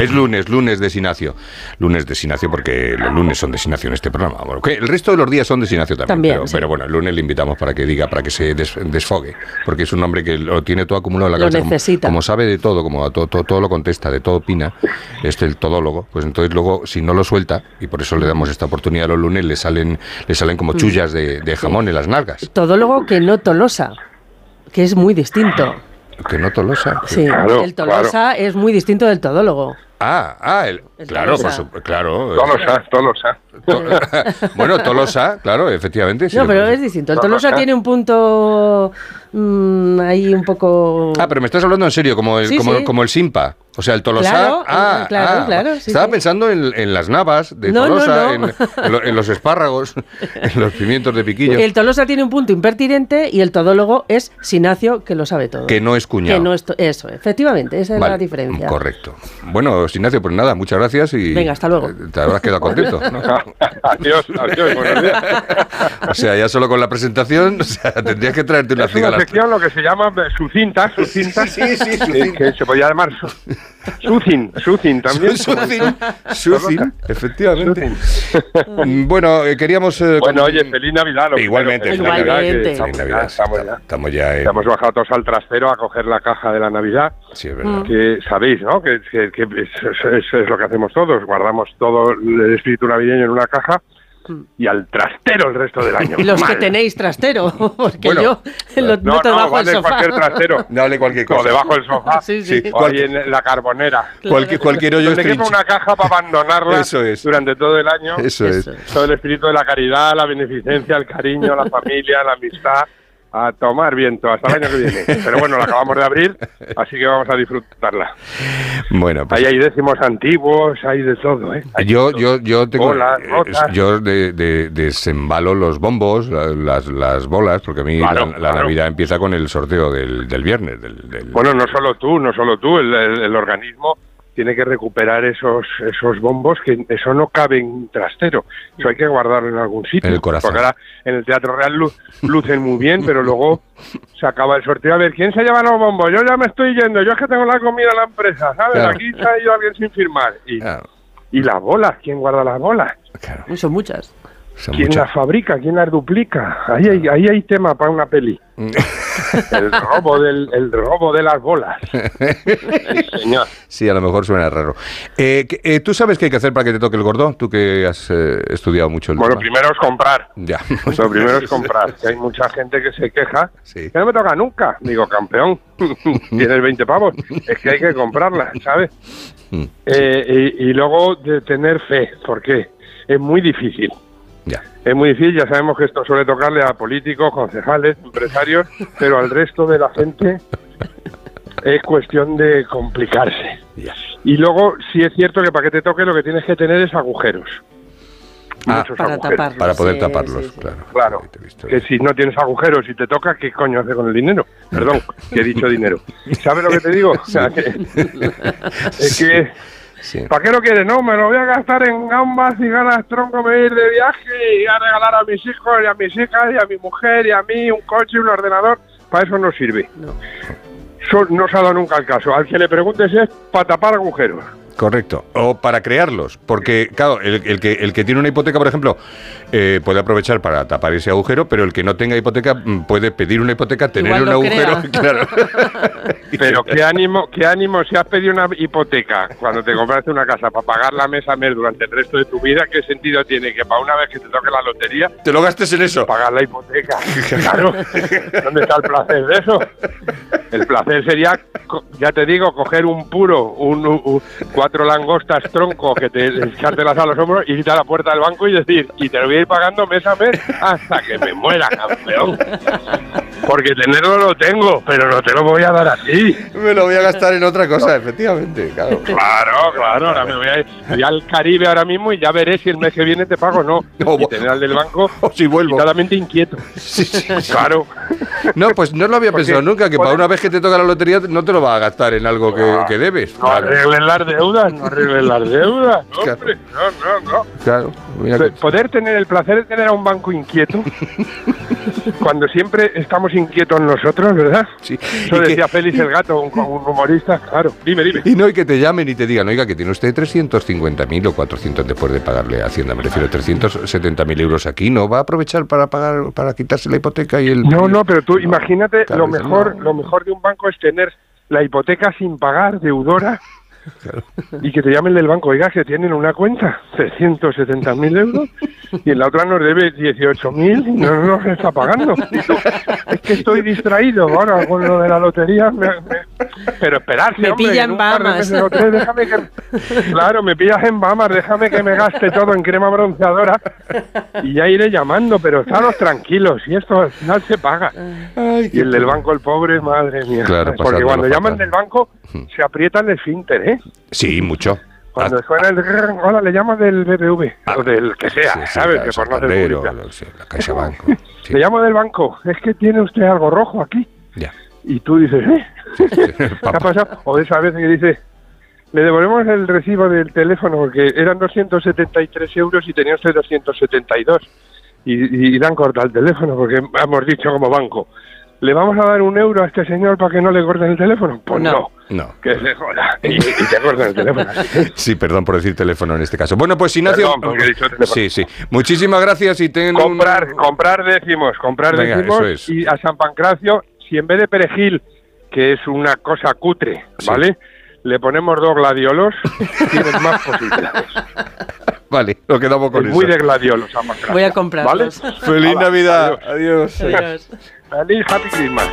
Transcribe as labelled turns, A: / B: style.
A: Es lunes, lunes de Sinacio. Lunes de Sinacio porque los lunes son de Sinacio en este programa. Bueno, que el resto de los días son de Sinacio también.
B: También,
A: pero,
B: sí.
A: pero bueno, el lunes le invitamos para que diga, para que se des- desfogue. Porque es un hombre que lo tiene todo acumulado en la
B: Lo
A: cabeza. Como-
B: necesita.
A: Como, sabe de todo, como a todo, todo, todo lo contesta, de todo opina, es el todólogo. Pues entonces luego, si no lo suelta, y por eso le damos esta oportunidad los lunes, le salen, le salen
B: Mm.
A: como chullas de, de jamón en las nalgas.
B: Todólogo que no tolosa, que es muy distinto.
A: Que no tolosa.
B: Sí,
C: Claro,
B: el tolosa es muy distinto del todólogo.
A: Ah, ah, el, claro, por claro.
C: Tolosa, Tolosa.
A: To- bueno, Tolosa, claro, efectivamente. sí,
B: No, pero
A: pues-
B: es distinto. El
C: Tolosa.
B: tolosa tiene un punto mm, ahí un poco...
A: Ah, pero me estás hablando en serio, como el,
B: Sí,
A: como,
B: sí.
A: como el Simpa. O sea, el Tolosa.
B: Claro,
A: ah,
B: claro,
A: ah,
B: claro, sí,
A: Estaba
B: sí.
A: pensando en, en las navas de
B: No,
A: Tolosa,
B: no.
A: En, en lo- en los espárragos, en los pimientos de piquillo.
B: El tolosa tiene un punto impertinente y el todólogo es sinacio que lo sabe todo.
A: Que no es cuñado.
B: Que no es Eso, efectivamente, esa es la diferencia.
A: Correcto. Bueno, Ignacio, pues nada, muchas gracias y.
B: Venga, hasta luego.
A: Te habrás quedado contento. ¿no?
C: adiós, adiós, buenos días.
A: O sea, ya solo con la presentación, o sea, tendrías que traerte una
C: Es una sección lo que se llama sucinta, sucinta.
A: Sí, sí, sucinta.
C: Que se podía llamar su- sucin, sucin también.
A: Sucin, Sucin, efectivamente. Mm, Bueno, eh, queríamos. eh,
C: Bueno, oye, feliz Navidad.
A: Igualmente, feliz Navidad.
B: Igualmente.
C: que Estamos, ya,
A: Navidad.
C: estamos ya.
A: Estamos ya en.
C: Estamos bajados todos al trastero a coger la caja de la Navidad.
A: Sí, es verdad.
C: Que sabéis, ¿no? Que, que- que eso, eso es lo que hacemos todos. Guardamos todo el espíritu navideño en una caja y al trastero el resto del año.
B: Y los que tenéis trastero, porque
A: Bueno,
B: yo lo
C: No,
B: meto
C: no,
B: debajo
C: vale
B: del sofá.
C: cualquier trastero.
A: Dale cualquier
C: O
A: cosa.
C: debajo del sofá.
B: Sí, sí.
C: O ahí en la carbonera.
A: Cualquier, cualquier hoyo
C: Donde quepa una caja para abandonarla
A: Eso es.
C: durante todo el año.
A: Eso es.
C: Todo el espíritu de la caridad, la beneficencia, el cariño, la familia, la amistad. A tomar viento hasta el año que viene. Pero bueno, la acabamos de abrir, así que vamos a disfrutarla.
A: Bueno, pues
C: Ahí hay décimos antiguos, hay de todo, ¿eh? Hay
A: yo, yo, yo tengo.
C: Bolas,
A: eh,
C: rotas.
A: yo de, de- desembalo los bombos, la- las, las bolas, porque a mí
C: Claro,
A: la, la
C: claro.
A: Navidad empieza con el sorteo del, del viernes. Del, del-
C: Bueno, no solo tú, no solo tú, el, el- el organismo tiene que recuperar esos esos bombos que eso no cabe en un trastero, eso hay que guardarlo en algún sitio.
A: En el corazón.
C: Porque ahora en el Teatro Real lu- lucen muy bien, pero luego se acaba el sorteo. A ver, ¿quién se lleva los bombos? Yo ya me estoy yendo, yo es que tengo la comida en la empresa, ¿sabes?
A: Claro.
C: Aquí se ha ido alguien sin firmar. Y, y las bolas, ¿quién guarda las bolas?
A: claro,
B: Son muchas.
A: Son
C: ¿Quién
A: muchas.
C: las fabrica? ¿Quién las duplica? Ahí hay, ahí hay tema para una peli. El robo, del, el robo de las bolas. Sí, señor.
A: Sí, a lo mejor suena raro. Eh, eh, ¿Tú sabes qué hay que hacer para que te toque el gordo? Tú que has eh, estudiado mucho el
C: Bueno,
A: tema.
C: primero es comprar.
A: Ya.
C: Lo primero es comprar. Que hay mucha gente que se queja
A: Sí.
C: que no me toca nunca. Digo, campeón, tienes 20 pavos. Es que hay que comprarla, ¿sabes?
A: Mm,
C: Eh, y, y luego de tener fe. ¿Por qué? Es muy difícil.
A: Ya.
C: Es muy difícil, ya sabemos que esto suele tocarle a políticos, concejales, empresarios, pero al resto de la gente es cuestión de complicarse.
A: Ya.
C: Y luego, sí es cierto que para que te toque lo que tienes que tener es agujeros.
A: Ah,
C: Muchos
B: Para
C: agujeros.
B: taparlos.
A: Para poder
B: sí,
A: taparlos,
B: sí, sí.
A: claro.
C: Claro, que si no tienes agujeros y te toca, ¿qué coño hace con el dinero? Perdón, que he dicho dinero. ¿Sabes lo que te digo? O sea, que- es que,
A: Sí.
C: ¿para qué lo quieres? No, me lo voy a gastar en gambas y ganas tronco, me voy a ir de viaje y a regalar a mis hijos y a mis hijas y a mi mujer y a mí un coche y un ordenador. Para eso no sirve.
B: No.
C: Eso no se ha dado nunca el caso. Al que le preguntes es para tapar agujeros.
A: Correcto. O para crearlos. Porque, claro, el, el que, el que tiene una hipoteca, por ejemplo, eh, puede aprovechar para tapar ese agujero, pero el que no tenga hipoteca mm, puede pedir una hipoteca, tener
B: Igual
A: un agujero.
B: crea.
A: Claro.
C: Pero qué ánimo, qué ánimo si has pedido una hipoteca cuando te compraste una casa para pagar la mesa mes durante el resto de tu vida, ¿qué sentido tiene que para una vez que te toque la lotería
A: Te lo gastes en eso.
C: pagar la hipoteca? Claro, ¿dónde está el placer de eso? El placer sería, ya te digo, coger un puro, un- un- cuatro langostas tronco que te echártelas a los hombros y irte a la puerta del banco y decir, y te lo voy a ir pagando mes a mes hasta que me muera, campeón. Porque tenerlo lo tengo, pero no te lo voy a dar a ti.
A: Me lo voy a gastar en otra cosa, efectivamente. Claro.
C: Claro, claro, ahora me voy, a ir, voy al Caribe ahora mismo y ya veré si el mes que viene te pago o no.
A: No,
C: y tener al del banco
A: O si vuelvo.
C: totalmente inquieto.
A: Sí, sí, sí.
C: Claro.
A: No, pues no lo había
C: Porque
A: pensado nunca, que para una vez que te toca la lotería no te lo vas a gastar en algo que, que debes.
C: No arreglen las deudas, no arreglen las deudas. No,
A: Claro.
C: hombre, no, no, no.
A: Claro. Mira que-
C: Poder tener el placer de tener a un banco inquieto, cuando siempre estamos inquietos nosotros, ¿verdad?
A: Sí.
C: Eso
A: Y que-
C: decía Félix el Gato, un, un humorista, claro. Dime, dime.
A: Y no, y que te llamen y te digan, oiga, que tiene usted 350.000 o 400 después de pagarle a Hacienda, me refiero, 370.000 euros aquí, ¿no va a aprovechar para pagar, para quitarse la hipoteca y el...
C: No, no, pero tú imagínate, lo mejor,
A: no.
C: lo mejor de un banco es tener la hipoteca sin pagar, deudora, y que te llamen del banco, oiga, que tienen una cuenta, 370.000 euros, y en la otra nos debe 18.000 y no nos está pagando. Que estoy distraído ahora con lo de la lotería, me- me- pero esperarse,
B: Me
C: hombre, en de
B: Bahamas.
C: déjame que... Claro, me pillas en Bahamas, déjame que me gaste todo en crema bronceadora y ya iré llamando, pero estaros tranquilos, y esto al final se paga.
A: Ay,
C: Y el del banco, el pobre, madre mía.
A: Claro,
C: Porque cuando llaman del banco, se aprieta el esfínter, ¿eh?
A: Sí, mucho.
C: Cuando
A: Ah,
C: suena el... Hola, le llamas del BBV,
A: Ah,
C: o del que sea,
A: sí, sí,
C: ¿sabes?
A: la
C: Que por no hacer
A: la Caixa Banco. Sí,
C: Le llamo del banco, es que tiene usted algo rojo aquí.
A: ya.
C: Y tú dices, ¿eh? ¿Qué ha pasado? O de esa vez que dice, le devolvemos el recibo del teléfono porque eran 273 euros y tenía usted 272. Y, y le han cortado el teléfono porque hemos dicho como banco, ¿le vamos a dar un euro a este señor para que no le corten el teléfono? Pues
B: No.
C: no.
A: No.
C: Que se joda. Y, y te cortan el teléfono.
A: Sí, perdón por decir teléfono en este caso. Bueno, pues Ignacio.
C: Perdón, porque he dicho teléfono.
A: Sí, sí. Muchísimas gracias y ten un-
C: comprar, comprar décimos, comprar
A: Venga,
C: décimos
A: eso es.
C: y a San Pancracio, si en vez de perejil, que es una cosa cutre,
A: Sí.
C: ¿vale? Le ponemos dos gladiolos, tienes más posibilidades.
A: Vale, lo quedamos con
C: Es
A: eso.
C: muy de gladiolos.
B: Voy a comprarlos.
C: ¿Vale?
A: Feliz Navidad.
C: adiós.
A: Adiós.
B: Adiós.
C: Feliz Happy Christmas.